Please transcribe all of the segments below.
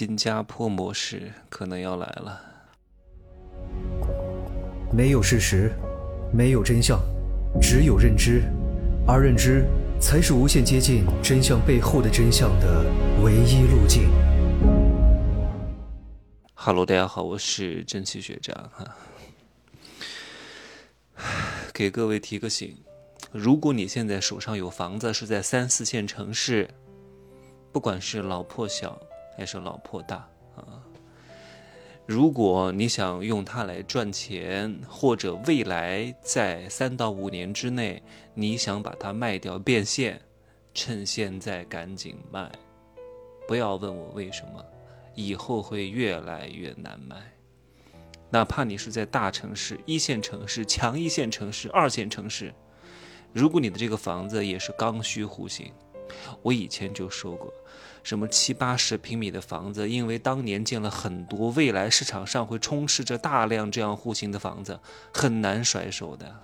新加坡模式可能要来了。没有事实，没有真相，只有认知，而认知才是无限接近真相背后的真相的唯一路径。Hello，大家好，我是蒸汽学长哈，给各位提个醒：如果你现在手上有房子，是在三四线城市。不管是老破小还是老破大啊，如果你想用它来赚钱，或者未来在三到五年之内你想把它卖掉变现，趁现在赶紧卖，不要问我为什么，以后会越来越难卖。哪怕你是在大城市、一线城市、强一线城市、二线城市，如果你的这个房子也是刚需户型。我以前就说过，什么七八十平米的房子，因为当年建了很多，未来市场上会充斥着大量这样户型的房子，很难甩手的，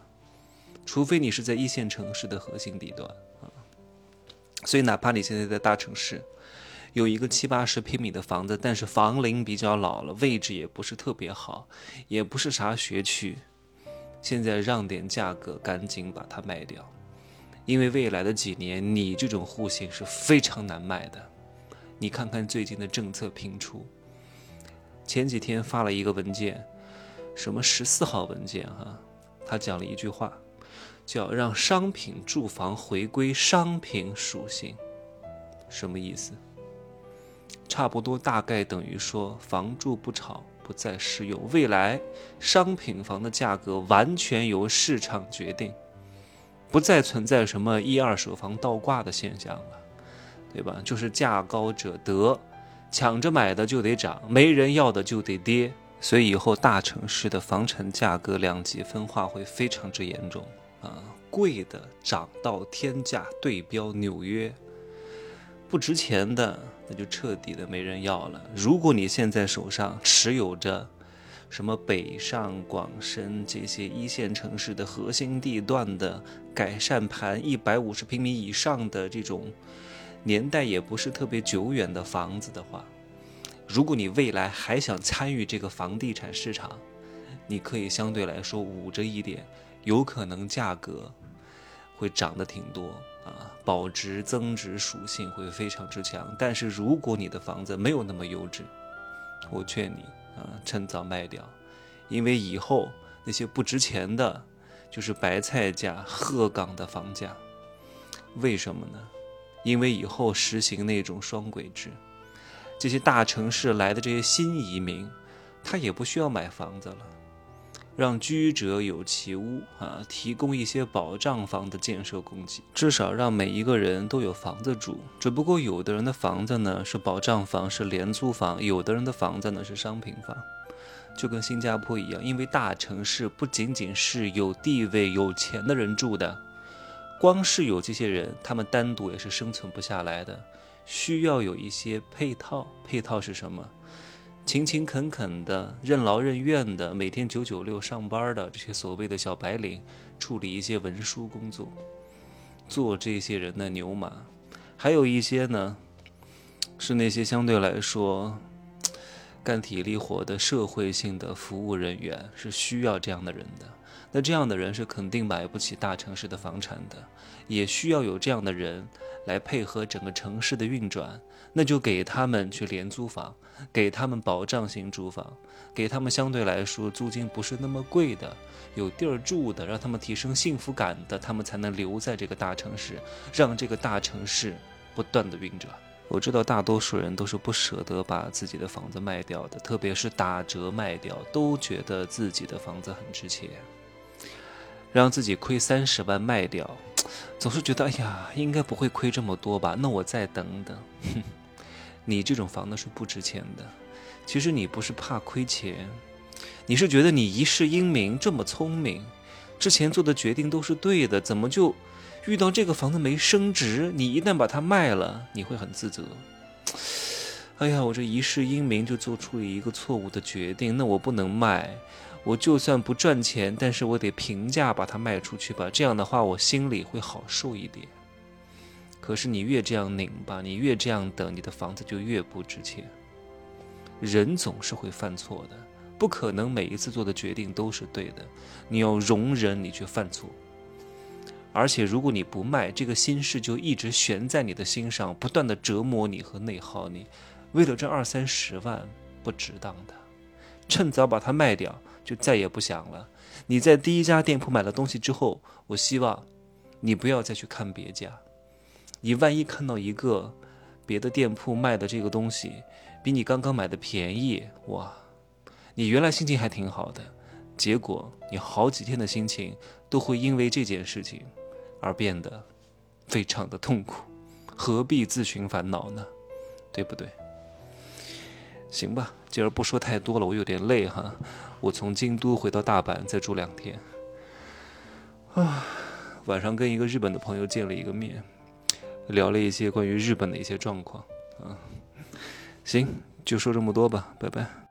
除非你是在一线城市的核心地段啊。所以，哪怕你现在在大城市，有一个七八十平米的房子，但是房龄比较老了，位置也不是特别好，也不是啥学区，现在让点价格，赶紧把它卖掉。因为未来的几年，你这种户型是非常难卖的。你看看最近的政策频出，前几天发了一个文件，什么十四号文件哈，他讲了一句话，叫让商品住房回归商品属性，什么意思？差不多大概等于说，房住不炒不再适用，未来商品房的价格完全由市场决定。不再存在什么一二手房倒挂的现象了，对吧？就是价高者得，抢着买的就得涨，没人要的就得跌。所以以后大城市的房产价格两极分化会非常之严重啊！贵的涨到天价对标纽约，不值钱的那就彻底的没人要了。如果你现在手上持有着，什么北上广深这些一线城市的核心地段的改善盘，一百五十平米以上的这种年代也不是特别久远的房子的话，如果你未来还想参与这个房地产市场，你可以相对来说捂着一点，有可能价格会涨得挺多啊，保值增值属性会非常之强。但是如果你的房子没有那么优质，我劝你。啊，趁早卖掉，因为以后那些不值钱的，就是白菜价、鹤岗的房价。为什么呢？因为以后实行那种双轨制，这些大城市来的这些新移民，他也不需要买房子了，让居者有其屋啊，提供一些保障房的建设供给，至少让每一个人都有房子住。只不过有的人的房子呢是保障房，是廉租房；有的人的房子呢是商品房。就跟新加坡一样，因为大城市不仅仅是有地位、有钱的人住的，光是有这些人，他们单独也是生存不下来的，需要有一些配套。配套是什么？勤勤恳恳的、任劳任怨的、每天九九六上班的这些所谓的小白领，处理一些文书工作，做这些人的牛马。还有一些呢，是那些相对来说。干体力活的社会性的服务人员是需要这样的人的，那这样的人是肯定买不起大城市的房产的，也需要有这样的人来配合整个城市的运转，那就给他们去廉租房，给他们保障性住房，给他们相对来说租金不是那么贵的，有地儿住的，让他们提升幸福感的，他们才能留在这个大城市，让这个大城市不断的运转。我知道大多数人都是不舍得把自己的房子卖掉的，特别是打折卖掉，都觉得自己的房子很值钱。让自己亏三十万卖掉，总是觉得哎呀，应该不会亏这么多吧？那我再等等。哼，你这种房子是不值钱的。其实你不是怕亏钱，你是觉得你一世英名这么聪明，之前做的决定都是对的，怎么就？遇到这个房子没升值，你一旦把它卖了，你会很自责。哎呀，我这一世英名就做出了一个错误的决定，那我不能卖。我就算不赚钱，但是我得平价把它卖出去吧。这样的话，我心里会好受一点。可是你越这样拧巴，你越这样等，你的房子就越不值钱。人总是会犯错的，不可能每一次做的决定都是对的。你要容忍你去犯错，而且如果你不卖，这个心事就一直悬在你的心上，不断的折磨你和内耗你。为了这二三十万，不值当的，趁早把它卖掉，就再也不想了。你在第一家店铺买了东西之后，我希望你不要再去看别家。你万一看到一个别的店铺卖的这个东西比你刚刚买的便宜，哇！你原来心情还挺好的，结果你好几天的心情都会因为这件事情而变得非常的痛苦，何必自寻烦恼呢？对不对？行吧，今儿不说太多了，我有点累哈。我从京都回到大阪，再住两天。啊，晚上跟一个日本的朋友见了一个面，聊了一些关于日本的一些状况。啊，行，就说这么多吧，拜拜。